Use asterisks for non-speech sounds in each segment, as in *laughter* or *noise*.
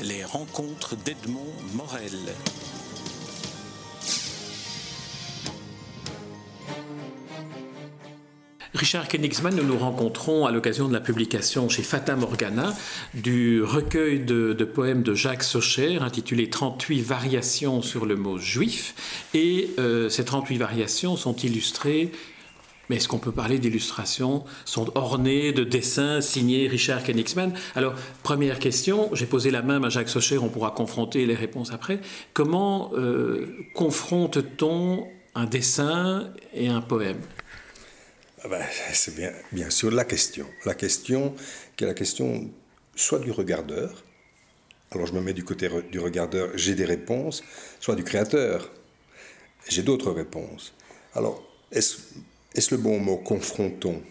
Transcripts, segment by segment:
Les rencontres d'Edmond Morel. Richard Kenigsman, nous nous rencontrons à l'occasion de la publication chez Fata Morgana du recueil de, poèmes de Jacques Socher intitulé 38 variations sur le mot juif. Et euh, ces 38 variations sont illustrées mais est-ce qu'on peut parler d'illustrations? Sont ornées de dessins signés Richard Kenigsman Alors, première question, j'ai posé la même à Jacques Socher, on pourra confronter les réponses après. Comment euh, confronte-t-on un dessin et un poème? Ah ben, C'est bien, bien sûr la question. La question qui est la question soit du regardeur, alors je me mets du côté du regardeur, j'ai des réponses, soit du créateur, j'ai d'autres réponses. Alors, est-ce est-ce le bon mot Confrontons?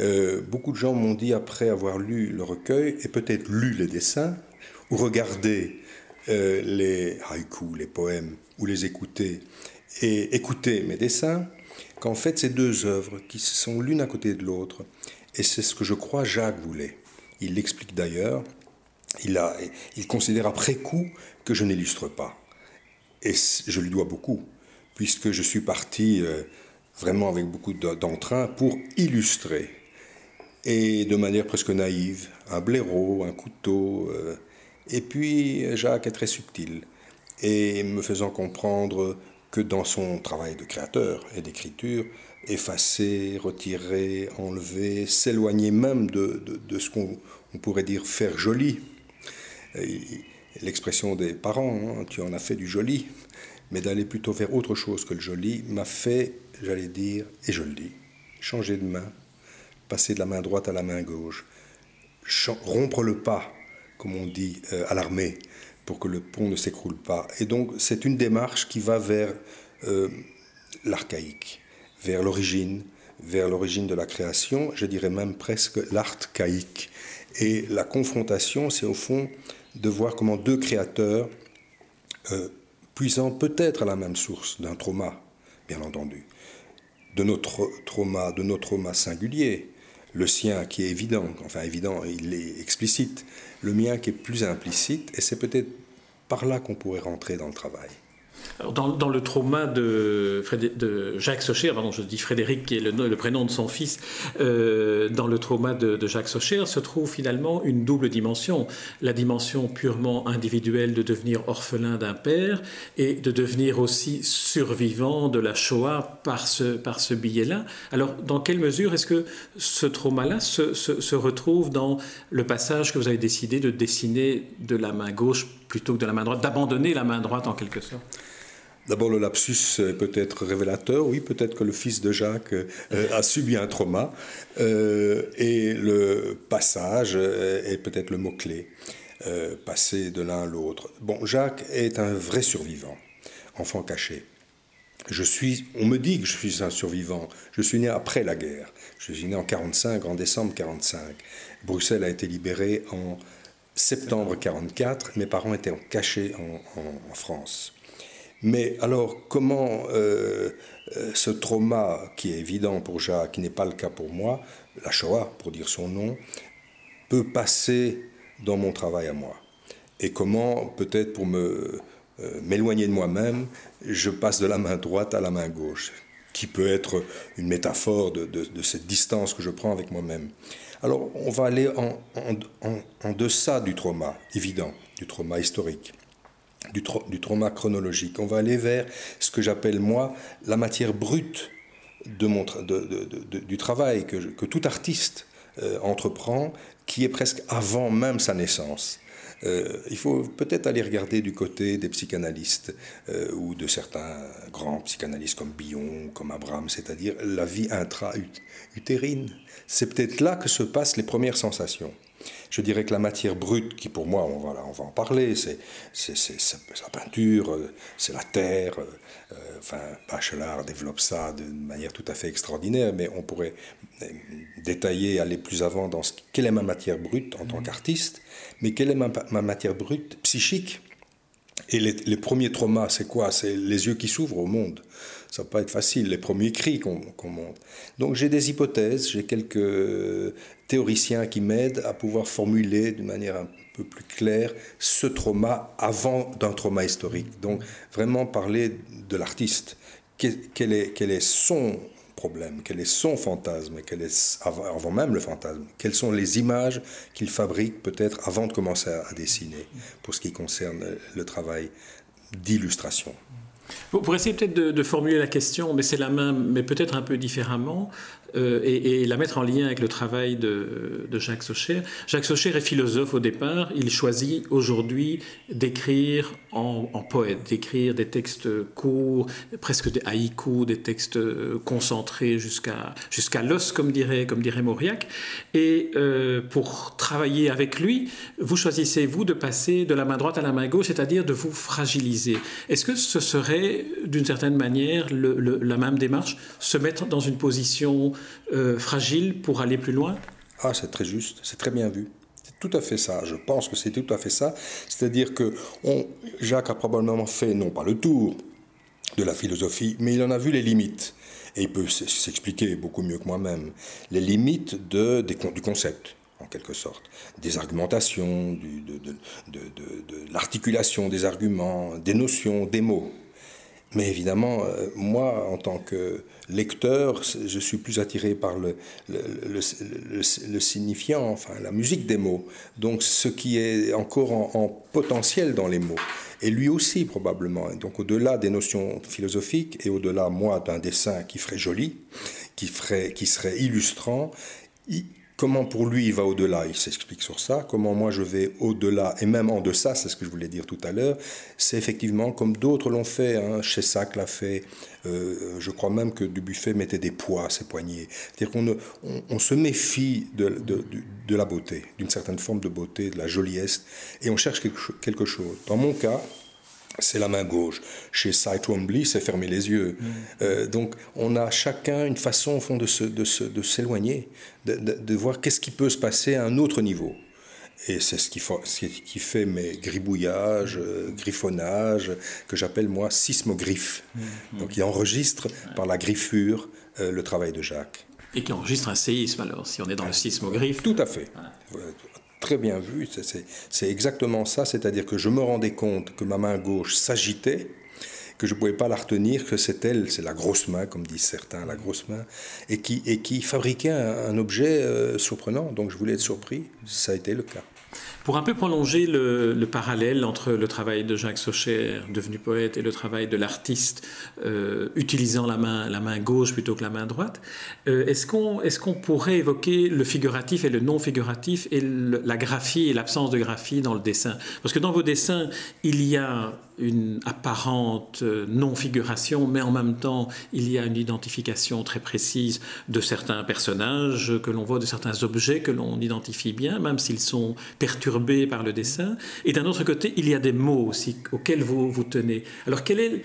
Euh, beaucoup de gens m'ont dit, après avoir lu le recueil, et peut-être lu les dessins, ou regardé euh, les haïkus, les poèmes, ou les écouter, et écouter mes dessins, qu'en fait, ces deux œuvres qui sont l'une à côté de l'autre, et c'est ce que je crois Jacques voulait. Il l'explique d'ailleurs, il, a, il considère après coup que je n'illustre pas. Et je lui dois beaucoup, puisque je suis parti... Euh, vraiment avec beaucoup d'entrain, pour illustrer. Et de manière presque naïve, un blaireau, un couteau. Euh, et puis Jacques est très subtil, et me faisant comprendre que dans son travail de créateur et d'écriture, effacer, retirer, enlever, s'éloigner même de, de, ce qu'on pourrait dire faire joli. L'expression des parents, hein, tu en as fait du joli, mais d'aller plutôt vers autre chose que le joli, m'a fait j'allais dire, et je le dis, changer de main, passer de la main droite à la main gauche, rompre le pas, comme on dit euh, à l'armée, pour que le pont ne s'écroule pas. Et donc c'est une démarche qui va vers euh, l'archaïque, vers l'origine, vers l'origine de la création, je dirais même presque l'archaïque. Et la confrontation, c'est au fond de voir comment deux créateurs, euh, puisant peut-être à la même source d'un trauma, bien entendu, de notre trauma, de notre trauma singulier, le sien qui est évident, enfin évident, il est explicite, le mien qui est plus implicite, et c'est peut-être par là qu'on pourrait rentrer dans le travail dans, le trauma de, Jacques Socher, pardon, je dis Frédéric qui est le, prénom de son fils, euh, dans le trauma de, Jacques Socher se trouve finalement une double dimension. La dimension purement individuelle de devenir orphelin d'un père et de devenir aussi survivant de la Shoah par ce, par ce billet-là. Alors, dans quelle mesure est-ce que ce trauma-là se, se retrouve dans le passage que vous avez décidé de dessiner de la main gauche plutôt que de la main droite, d'abandonner la main droite en quelque sorte D'abord, le lapsus est peut-être révélateur. Oui, peut-être que le fils de Jacques euh, a subi un trauma. Euh, et le passage est peut-être le mot-clé. Euh, passer de l'un à l'autre. Bon, Jacques est un vrai survivant, enfant caché. Je suis, on me dit que je suis un survivant. Je suis né après la guerre. Je suis né en 45, en décembre 45. Bruxelles a été libérée en septembre 44. Mes parents étaient cachés en France. Mais alors, comment euh, euh, ce trauma, qui est évident pour Jacques, qui n'est pas le cas pour moi, la Shoah, pour dire son nom, peut passer dans mon travail à moi? Et comment, peut-être pour euh, m'éloigner de moi-même, je passe de la main droite à la main gauche, qui peut être une métaphore de, cette distance que je prends avec moi-même. Alors, on va aller en, deçà du trauma, évident, du trauma historique du, trauma chronologique. On va aller vers ce que j'appelle moi la matière brute du travail que, que tout artiste euh, entreprend, qui est presque avant même sa naissance. Euh, il faut peut-être aller regarder du côté des psychanalystes euh, ou de certains grands psychanalystes comme Bion, comme Abraham, c'est-à-dire la vie intra-utérine. C'est peut-être là que se passent les premières sensations. Je dirais que la matière brute, qui pour moi, on va, on va en parler, c'est la peinture, euh, c'est la terre. Euh, euh, enfin, Bachelard développe ça d'une manière tout à fait extraordinaire, mais on pourrait détailler, aller plus avant dans ce quelle est ma matière brute en tant mmh. qu'artiste, mais quelle est ma, matière brute psychique? Et les, les premiers traumas, c'est quoi? C'est les yeux qui s'ouvrent au monde. Ça va pas être facile, les premiers cris qu'on monte. Donc j'ai des hypothèses, j'ai quelques théoriciens qui m'aident à pouvoir formuler d'une manière un peu plus claire ce trauma avant d'un trauma historique. Donc vraiment parler de l'artiste. Quel est, quel est son problème, quel est son fantasme, quel est, avant même le fantasme, quelles sont les images qu'il fabrique peut-être avant de commencer à dessiner, pour ce qui concerne le travail d'illustration. Pour essayer peut-être de, formuler la question, mais c'est la même, mais peut-être un peu différemment, euh, et, la mettre en lien avec le travail de, Jacques Socher. Jacques Socher est philosophe au départ. Il choisit aujourd'hui d'écrire en, poète, d'écrire des textes courts, presque des haïkus, des textes euh, concentrés jusqu'à jusqu'à l'os, comme dirait, comme dirait Mauriac. Et euh, pour travailler avec lui, vous choisissez, vous, de passer de la main droite à la main gauche, c'est-à-dire de vous fragiliser. Est-ce que ce serait, d'une certaine manière, la même démarche, se mettre dans une position euh, fragile pour aller plus loin? Ah, c'est très juste, c'est très bien vu. C'est tout à fait ça. Je pense que c'est tout à fait ça. C'est-à-dire que Jacques a probablement fait, non pas le tour de la philosophie, mais il en a vu les limites. Et il peut s'expliquer beaucoup mieux que moi-même. Les limites du concept en quelque sorte, des argumentations, de l'articulation des arguments, des notions, des mots. Mais évidemment, euh, moi, en tant que lecteur, je suis plus attiré par le, le, signifiant, enfin la musique des mots. Donc ce qui est encore en, potentiel dans les mots. Et lui aussi, probablement. Donc au-delà des notions philosophiques et au-delà, moi, d'un dessin qui ferait joli, qui, ferait, qui serait illustrant, Comment pour lui il va au-delà, il s'explique sur ça. Comment moi je vais au-delà? Et même en deçà, c'est ce que je voulais dire tout à l'heure. C'est effectivement comme d'autres l'ont fait. Hein. Chez Sac l'a fait. Euh, je crois même que Dubuffet mettait des poids à ses poignets. C'est-à-dire qu'on on, se méfie de la beauté, d'une certaine forme de beauté, de la joliesse, et on cherche quelque chose. Dans mon cas, c'est la main gauche. Chez Sight Wombly, c'est fermer les yeux. Mm. Euh, donc, on a chacun une façon, au fond, de, s'éloigner, de, de, voir qu'est-ce qui peut se passer à un autre niveau. Et c'est ce qui, qui, fait mes gribouillages, euh, griffonnages, que j'appelle moi sismogriffe. Mm. Donc, il enregistre par la griffure euh, le travail de Jacques. Et qui enregistre un séisme, alors, si on est dans le sismogriffe. Tout à fait très bien vu. C'est exactement ça, c'est-à-dire que je me rendais compte que ma main gauche s'agitait, que je ne pouvais pas la retenir, que c'est elle, c'est la grosse main, comme disent certains, la grosse main, et qui, fabriquait un, objet euh, surprenant. Donc je voulais être surpris, ça a été le cas. Pour un peu prolonger le, parallèle entre le travail de Jacques Socher, devenu poète, et le travail de l'artiste euh, utilisant la main, la main gauche plutôt que la main droite, euh, est-ce qu'on est qu'on pourrait évoquer le figuratif et le non figuratif et la graphie et l'absence de graphie dans le dessin? Parce que dans vos dessins, il y a une apparente euh, non-figuration, mais en même temps, il y a une identification très précise de certains personnages que l'on voit, de certains objets que l'on identifie bien, même s'ils sont perturbés par le dessin. Et d'un autre côté, il y a des mots aussi auxquels vous vous tenez. Alors, est,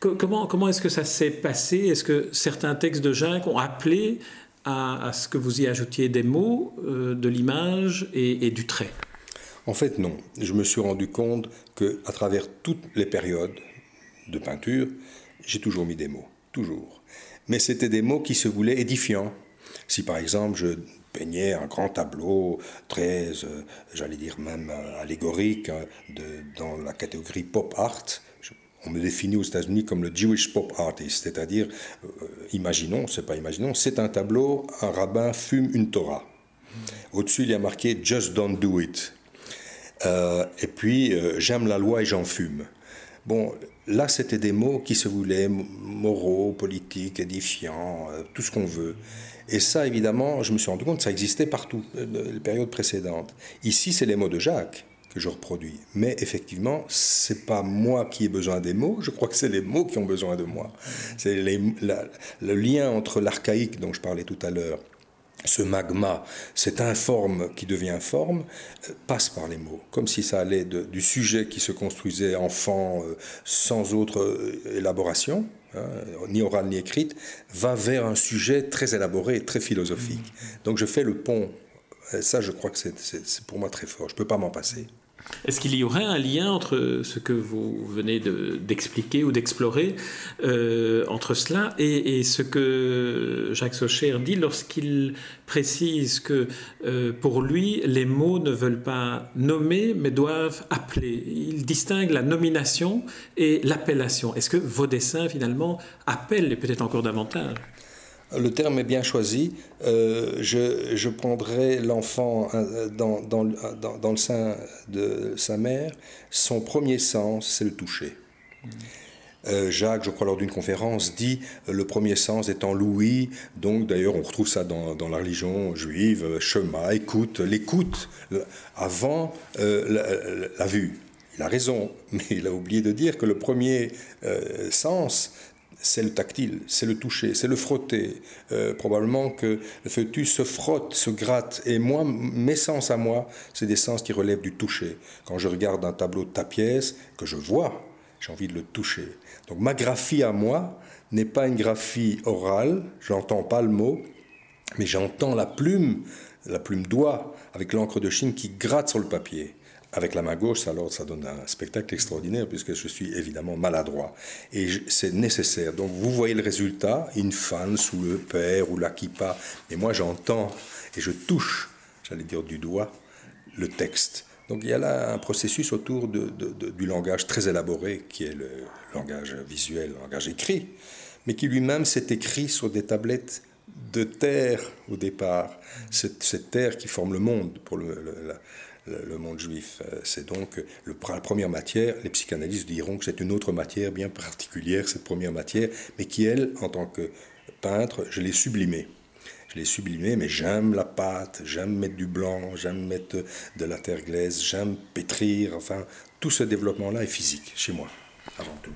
comment, comment est-ce que ça s'est passé? Est-ce que certains textes de Jacques ont appelé à, ce que vous y ajoutiez des mots, euh, de l'image et du trait? En fait, non. Je me suis rendu compte que à travers toutes les périodes de peinture, j'ai toujours mis des mots, toujours. Mais c'était des mots qui se voulaient édifiants. Si par exemple je peignais un grand tableau très, euh, j'allais dire même euh, allégorique, hein, dans la catégorie pop art, on me définit aux États-Unis comme le Jewish pop artist, c'est-à-dire, euh, imaginons, c'est pas imaginons, c'est un tableau, un rabbin fume une Torah. Au-dessus, il y a marqué Just don't do it. Euh, et puis, euh, j'aime la loi et j'en fume. Bon, là, c'était des mots qui se voulaient moraux, politiques, édifiants, euh, tout ce qu'on veut. Et ça, évidemment, je me suis rendu compte que ça existait partout, les périodes précédentes. Ici, c'est les mots de Jacques que je reproduis. Mais effectivement, c'est pas moi qui ai besoin des mots, je crois que c'est les mots qui ont besoin de moi. C'est le lien entre l'archaïque dont je parlais tout à l'heure ce magma, cet informe qui devient forme, euh, passe par les mots, comme si ça allait du sujet qui se construisait enfant euh, sans autre euh, élaboration, ni orale ni écrite, va vers un sujet très élaboré, très philosophique. Donc je fais le pont. ça, je crois que c'est pour moi très fort. Je ne peux pas m'en passer. Est-ce qu'il y aurait un lien entre ce que vous venez d'expliquer ou d'explorer, euh, entre cela et, ce que Jacques Socher dit lorsqu'il précise que euh, pour lui, les mots ne veulent pas nommer, mais doivent appeler Il distingue la nomination et l'appellation. Est-ce que vos dessins, finalement, appellent, et peut-être encore davantage le terme est bien choisi. Euh, je, prendrai l'enfant euh, dans, dans, le sein de sa mère. Son premier sens, c'est le toucher. Euh, Jacques, je crois, lors d'une conférence, dit le premier sens étant l'ouïe. Donc, d'ailleurs, on retrouve ça dans, la religion juive, chemin, écoute, l'écoute, avant la, vue. Il a raison, *laughs* mais il a oublié de dire que le premier sens, c'est le tactile, c'est le toucher, c'est le frotter. Euh, probablement que le fœtus se frotte, se gratte. Et moi, mes sens à moi, c'est des sens qui relèvent du toucher. Quand je regarde un tableau de ta pièce, que je vois, j'ai envie de le toucher. Donc ma graphie à moi n'est pas une graphie orale, j'entends pas le mot, mais j'entends la plume, la plume doigt avec l'encre de Chine qui gratte sur le papier. Avec la main gauche, alors ça donne un spectacle extraordinaire puisque je suis évidemment maladroit. Et c'est nécessaire. Donc vous voyez le résultat, une fan sous le père ou la kippa. Et moi j'entends et je touche, j'allais dire du doigt, le texte. Donc il y a là un processus autour du langage très élaboré qui est le langage visuel, le langage écrit, mais qui lui-même s'est écrit sur des tablettes de terre au départ. Cette, terre qui forme le monde pour le, monde juif. Euh, c'est donc le, la première matière. Les psychanalystes diront que c'est une autre matière bien particulière, cette première matière, mais qui, elle, en tant que peintre, je l'ai sublimée. Je l'ai sublimée, mais j'aime la pâte, j'aime mettre du blanc, j'aime mettre de la terre glaise, j'aime pétrir. Enfin, tout ce développement-là est physique chez moi, avant tout.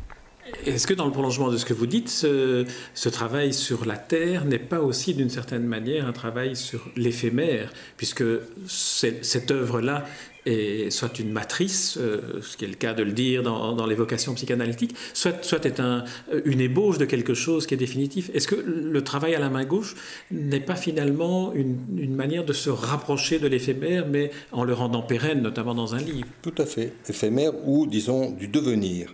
Est-ce que dans le prolongement de ce que vous dites, ce, travail sur la Terre n'est pas aussi d'une certaine manière un travail sur l'éphémère, puisque cette œuvre-là est soit une matrice, euh, ce qui est le cas de le dire dans, l'évocation psychanalytique, soit, est un, une ébauche de quelque chose qui est définitif. Est-ce que le travail à la main gauche n'est pas finalement une, une manière de se rapprocher de l'éphémère, mais en le rendant pérenne, notamment dans un livre? Tout à fait. Éphémère ou, disons, du devenir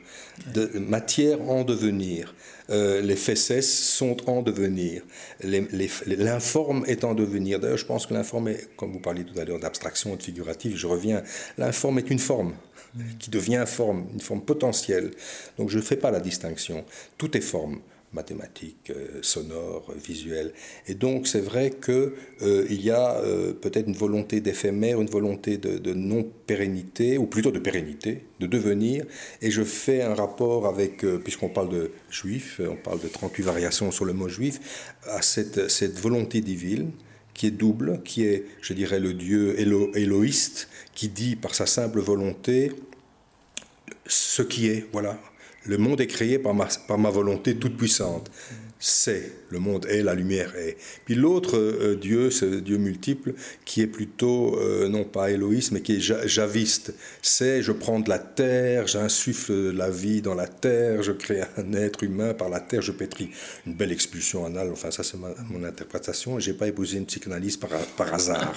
de matière en devenir. Euh, les fesses sont en devenir. L'informe est en devenir. D'ailleurs, je pense que l'informe est, comme vous parliez tout à l'heure d'abstraction, de figuratif, je reviens, l'informe est une forme qui devient forme, une forme potentielle. Donc je ne fais pas la distinction. Tout est forme mathématiques, euh, sonores, visuelles. Et donc c'est vrai qu'il euh, y a euh, peut-être une volonté d'éphémère, une volonté de, non-pérennité, ou plutôt de pérennité, de devenir. Et je fais un rapport avec, puisqu'on parle de juif, on parle de 38 variations sur le mot juif, à cette, cette volonté divine qui est double, qui est, je dirais, le Dieu élo éloïste, qui dit par sa simple volonté ce qui est, voilà, le monde est créé par ma, volonté toute puissante c'est, le monde est, la lumière est. Puis l'autre euh, Dieu, ce Dieu multiple, qui est plutôt, euh, non pas éloïste, mais qui est javiste, c'est, je prends de la terre, j'insuffle la vie dans la terre, je crée un être humain, par la terre je pétris. Une belle expulsion anale, enfin ça c'est mon interprétation, et j'ai pas épousé une psychanalyse par, par hasard.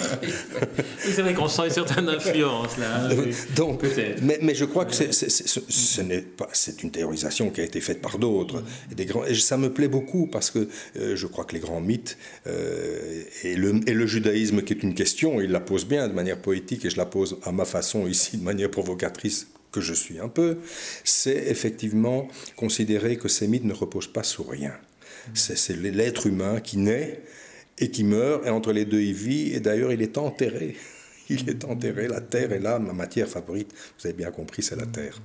*laughs* c'est vrai qu'on sent une certaine influence là. Donc, mais, mais, je crois que c'est, ce n'est pas, c'est une théorisation qui a été faite par d'autres, et, des grands, et ça me plaît beaucoup parce que euh, je crois que les grands mythes euh, et, le, et, le, judaïsme, qui est une question, il la pose bien de manière poétique et je la pose à ma façon ici de manière provocatrice que je suis un peu, c'est effectivement considérer que ces mythes ne reposent pas sur rien. C'est l'être humain qui naît et qui meurt, et entre les deux il vit, et d'ailleurs il est enterré. *laughs* Il est enterré, la terre est là, ma matière favorite, vous avez bien compris, c'est la terre.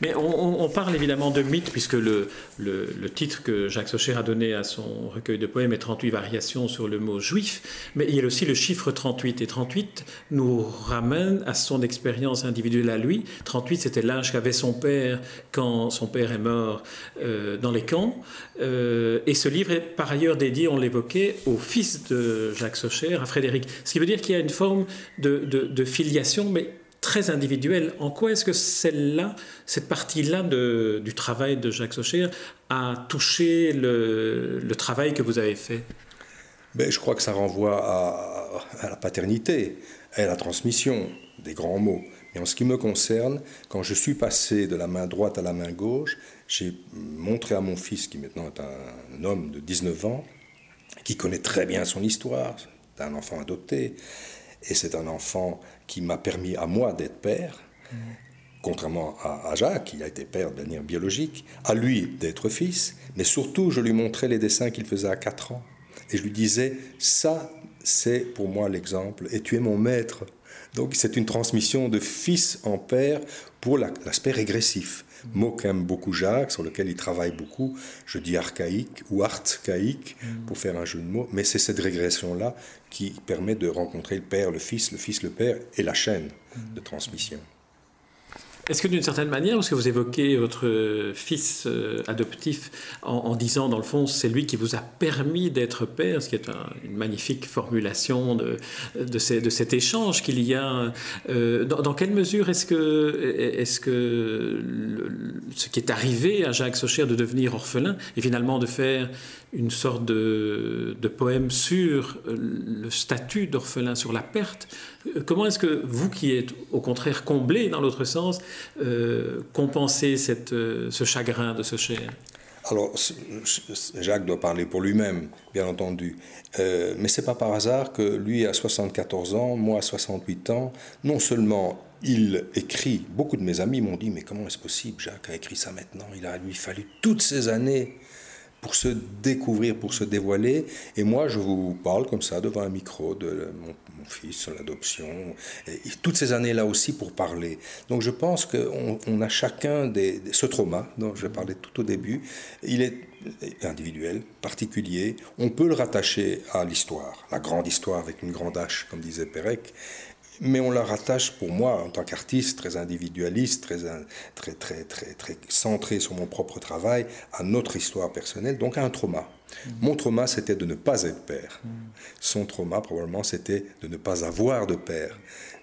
Mais on, parle évidemment de mythe, puisque le, le, titre que Jacques Socher a donné à son recueil de poèmes est 38 variations sur le mot juif, mais il y a aussi le chiffre 38. Et 38 nous ramène à son expérience individuelle à lui. 38, c'était l'âge qu'avait son père quand son père est mort euh, dans les camps. Euh, et ce livre est par ailleurs dédié, on l'évoquait, au fils de Jacques Socher, à Frédéric. Ce qui veut dire qu'il y a une forme de, de, de filiation, mais très individuel. En quoi est-ce que celle-là, cette partie-là du travail de Jacques Socher a touché le, travail que vous avez fait? Ben, Je crois que ça renvoie à, la paternité, à la transmission des grands mots. Et en ce qui me concerne, quand je suis passé de la main droite à la main gauche, j'ai montré à mon fils, qui maintenant est un homme de 19 ans, qui connaît très bien son histoire, c'est un enfant adopté, et c'est un enfant qui m'a permis à moi d'être père, contrairement à, Jacques, qui a été père de manière biologique, à lui d'être fils, mais surtout je lui montrais les dessins qu'il faisait à 4 ans. Et je lui disais, ça, c'est pour moi l'exemple, et tu es mon maître. Donc c'est une transmission de fils en père pour l'aspect régressif. Mot qu'aime beaucoup Jacques, sur lequel il travaille beaucoup, je dis archaïque ou archaïque pour faire un jeu de mots, mais c'est cette régression-là qui permet de rencontrer le père, le fils, le fils, le père et la chaîne de transmission. Est-ce que d'une certaine manière, parce que vous évoquez votre fils euh, adoptif en, disant, dans le fond, c'est lui qui vous a permis d'être père, ce qui est une magnifique formulation de, de, cet échange qu'il y a, euh, dans, quelle mesure est-ce que, est que ce qui est arrivé à Jacques Socher de devenir orphelin et finalement de faire une sorte de, poème sur euh, le statut d'orphelin, sur la perte. Euh, comment est-ce que vous, qui êtes au contraire comblé dans l'autre sens, euh, compensez cette, ce chagrin de ce cher? Alors, Jacques doit parler pour lui-même, bien entendu. Euh, mais c'est pas par hasard que lui a 74 ans, moi à 68 ans. Non seulement il écrit, beaucoup de mes amis m'ont dit, mais comment est-ce possible Jacques a écrit ça maintenant? Il a lui fallu toutes ces années pour se découvrir, pour se dévoiler. Et moi, je vous parle comme ça devant un micro de mon, fils, l'adoption, et toutes ces années-là aussi pour parler. Donc je pense qu'on on a chacun ce trauma dont je parlais tout au début. Il est individuel, particulier. On peut le rattacher à l'histoire, la grande histoire avec une grande H, comme disait Pérec mais on la rattache pour moi en tant qu'artiste très individualiste, très, très, très, très, très centré sur mon propre travail, à notre histoire personnelle, donc à un trauma. Mm. Mon trauma, c'était de ne pas être père. Mm. Son trauma, probablement, c'était de ne pas avoir de père.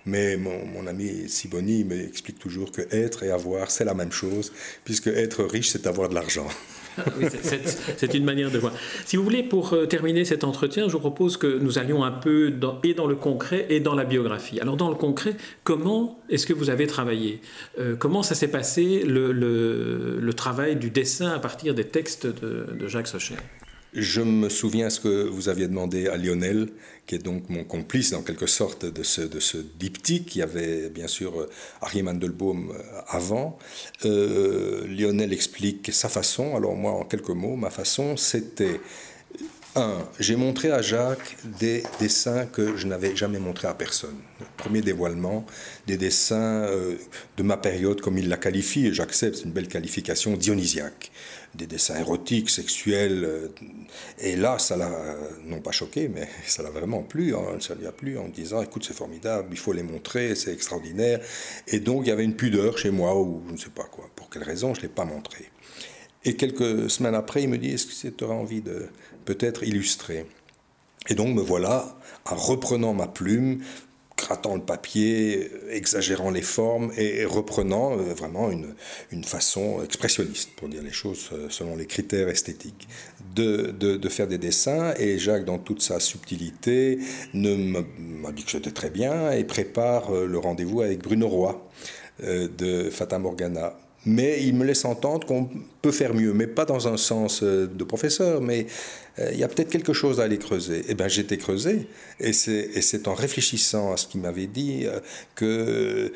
Mais mon, mon ami Siboni m'explique toujours que être et avoir, c'est la même chose, puisque être riche, c'est avoir de l'argent. *laughs* c'est une manière de voir. Si vous voulez, pour euh, terminer cet entretien, je vous propose que nous allions un peu dans, et dans le concret et dans la biographie. Alors, dans le concret, comment est-ce que vous avez travaillé? Euh, Comment ça s'est passé le, travail du dessin à partir des textes de, de Jacques Socher je me souviens ce que vous aviez demandé à Lionel, qui est donc mon complice en quelque sorte de ce, de ce diptyque. qui avait bien sûr euh, Harry Mandelbaum euh, avant. Euh, Lionel explique sa façon. Alors moi, en quelques mots, ma façon, c'était un, j'ai montré à Jacques des dessins que je n'avais jamais montrés à personne. premier dévoilement, des dessins de ma période, comme il la qualifie, et j'accepte, c'est une belle qualification, dionysiaque des dessins érotiques, sexuels. Euh, et là, ça l'a, non pas choqué, mais *laughs* ça l'a vraiment plu. Hein, ça lui a plu en disant, écoute, c'est formidable, il faut les montrer, c'est extraordinaire. Et donc, il y avait une pudeur chez moi, ou je ne sais pas quoi, pour quelle raison, je ne l'ai pas montré. Et quelques semaines après, il me dit, est-ce que tu auras envie de peut-être illustrer Et donc, me voilà, en reprenant ma plume, grattant le papier, exagérant les formes et reprenant euh, vraiment une, une façon expressionniste, pour dire les choses euh, selon les critères esthétiques, de, de, faire des dessins. Et Jacques, dans toute sa subtilité, m'a dit que c'était très bien et prépare euh, le rendez-vous avec Bruno Roy de Fata Morgana mais il me laisse entendre qu'on peut faire mieux, mais pas dans un sens euh, de professeur, mais euh, il y a peut-être quelque chose à aller creuser. Eh bien, j'étais creusé, et c'est en réfléchissant à ce qu'il m'avait dit euh, que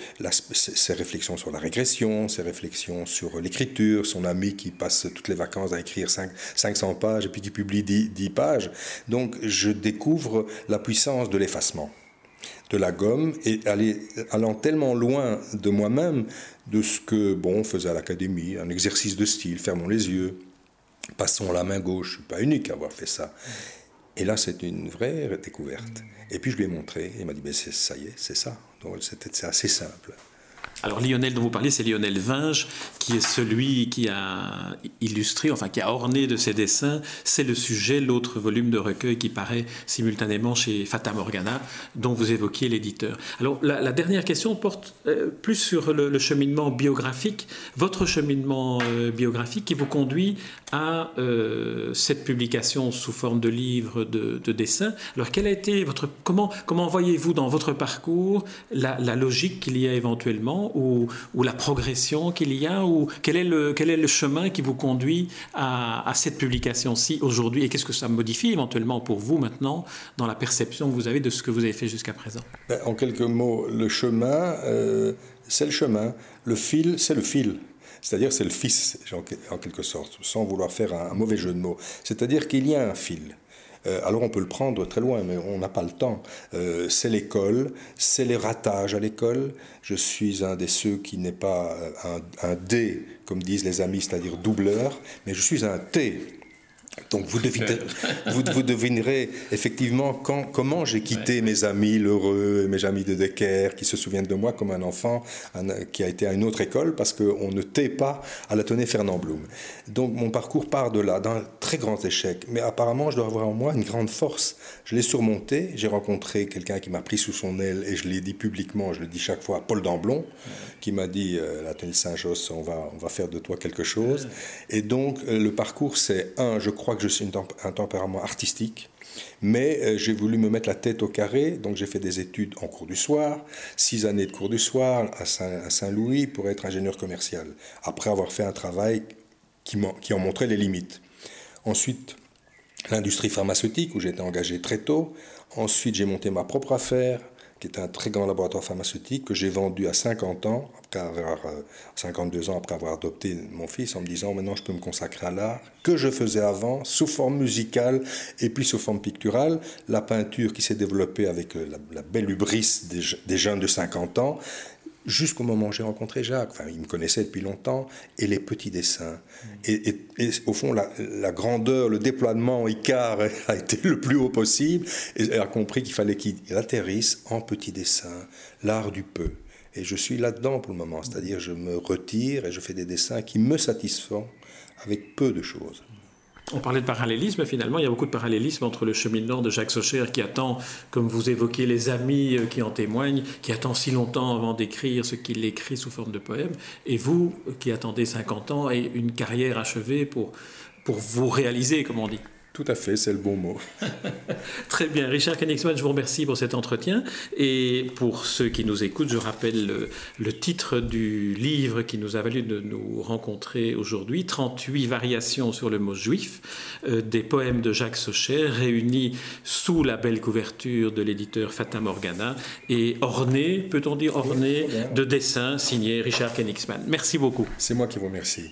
ces réflexions sur la régression, ces réflexions sur l'écriture, son ami qui passe toutes les vacances à écrire 5, 500 pages et puis qui publie 10, 10 pages, donc je découvre la puissance de l'effacement de la gomme et allant tellement loin de moi-même de ce que bon, on faisait à l'académie, un exercice de style, fermons les yeux, passons la main gauche, je suis pas unique à avoir fait ça. Et là, c'est une vraie découverte. Et puis je lui ai montré, et il m'a dit, ben, ça y est, c'est ça. Donc c'est assez simple. Alors Lionel dont vous parlez, c'est Lionel Vinge, qui est celui qui a illustré, enfin qui a orné de ses dessins. C'est le sujet, l'autre volume de recueil qui paraît simultanément chez Fata Morgana, dont vous évoquiez l'éditeur. Alors la, dernière question porte euh, plus sur le, cheminement biographique, votre cheminement euh, biographique qui vous conduit à euh, cette publication sous forme de livre de, de dessins. Alors quel a été votre comment comment voyez-vous dans votre parcours la, la logique qu'il y a éventuellement ou, la progression qu'il y a ou quel est le, quel est le chemin qui vous conduit à, cette publication-ci aujourd'hui? Et qu'est-ce que ça modifie éventuellement pour vous maintenant dans la perception que vous avez de ce que vous avez fait jusqu'à présent? Ben, En quelques mots, le chemin, euh, c'est le chemin. Le fil, c'est le fil. C'est-à-dire c'est le fils, en quelque sorte, sans vouloir faire un mauvais jeu de mots. C'est-à-dire qu'il y a un fil. Euh, alors on peut le prendre très loin, mais on n'a pas le temps. Euh, c'est l'école, c'est les ratages à l'école. Je suis un des ceux qui n'est pas un, un D, comme disent les amis, c'est-à-dire doubleur, mais je suis un T donc *laughs* vous, vous, devinerez effectivement quand, comment j'ai quitté mes amis l'heureux, mes amis de Decker, qui se souviennent de moi comme un enfant qui a été à une autre école parce qu'on ne tait pas à la tenue Fernand Blum. Donc mon parcours part de là, d'un très grand échec. Mais apparemment, je dois avoir en moi une grande force. Je l'ai surmonté. J'ai rencontré quelqu'un qui m'a pris sous son aile et je l'ai dit publiquement, je le dis chaque fois, Paul Damblon, qui m'a dit euh, la tenue Saint-Josse, on va, on va faire de toi quelque chose. Et donc euh, le parcours, c'est un, je crois que je suis un tempérament artistique, mais euh, j'ai voulu me mettre la tête au carré, donc j'ai fait des études en cours du soir, six années de cours du soir à Saint-Louis pour être ingénieur commercial, après avoir fait un travail qui en montrait les limites. Ensuite, l'industrie pharmaceutique, où j'étais engagé très tôt. Ensuite, j'ai monté ma propre affaire qui est un très grand laboratoire pharmaceutique que j'ai vendu à 50 ans, après avoir, 52 euh, ans après avoir adopté mon fils, en me disant maintenant je peux me consacrer à l'art, que je faisais avant, sous forme musicale et puis sous forme picturale. La peinture qui s'est développée avec euh, la, belle hubris des, des jeunes de 50 ans, jusqu'au moment où j'ai rencontré Jacques. Enfin, il me connaissait depuis longtemps, et les petits dessins. Et, au fond, la, grandeur, le déploiement Icar *laughs* a été le plus haut possible, et a compris qu'il fallait qu'il atterrisse en petits dessins, l'art du peu. Et je suis là-dedans pour le moment, c'est-à-dire je me retire et je fais des dessins qui me satisfont avec peu de choses. On parlait de parallélisme, finalement, il y a beaucoup de parallélisme entre le cheminement de Jacques Socher qui attend, comme vous évoquez, les amis euh, qui en témoignent, qui attend si longtemps avant d'écrire ce qu'il écrit sous forme de poème, et vous qui attendez 50 ans et une carrière achevée pour, pour vous réaliser, comme on dit. Tout à fait, c'est le bon mot. *laughs* Très bien. Richard Koenigsmann, je vous remercie pour cet entretien. Et pour ceux qui nous écoutent, je rappelle le, titre du livre qui nous a valu de nous rencontrer aujourd'hui 38 variations sur le mot juif, euh, des poèmes de Jacques Socher, réunis sous la belle couverture de l'éditeur Fata Morgana et ornés, peut-on dire ornés, de dessins signés Richard Koenigsmann. Merci beaucoup. C'est moi qui vous remercie.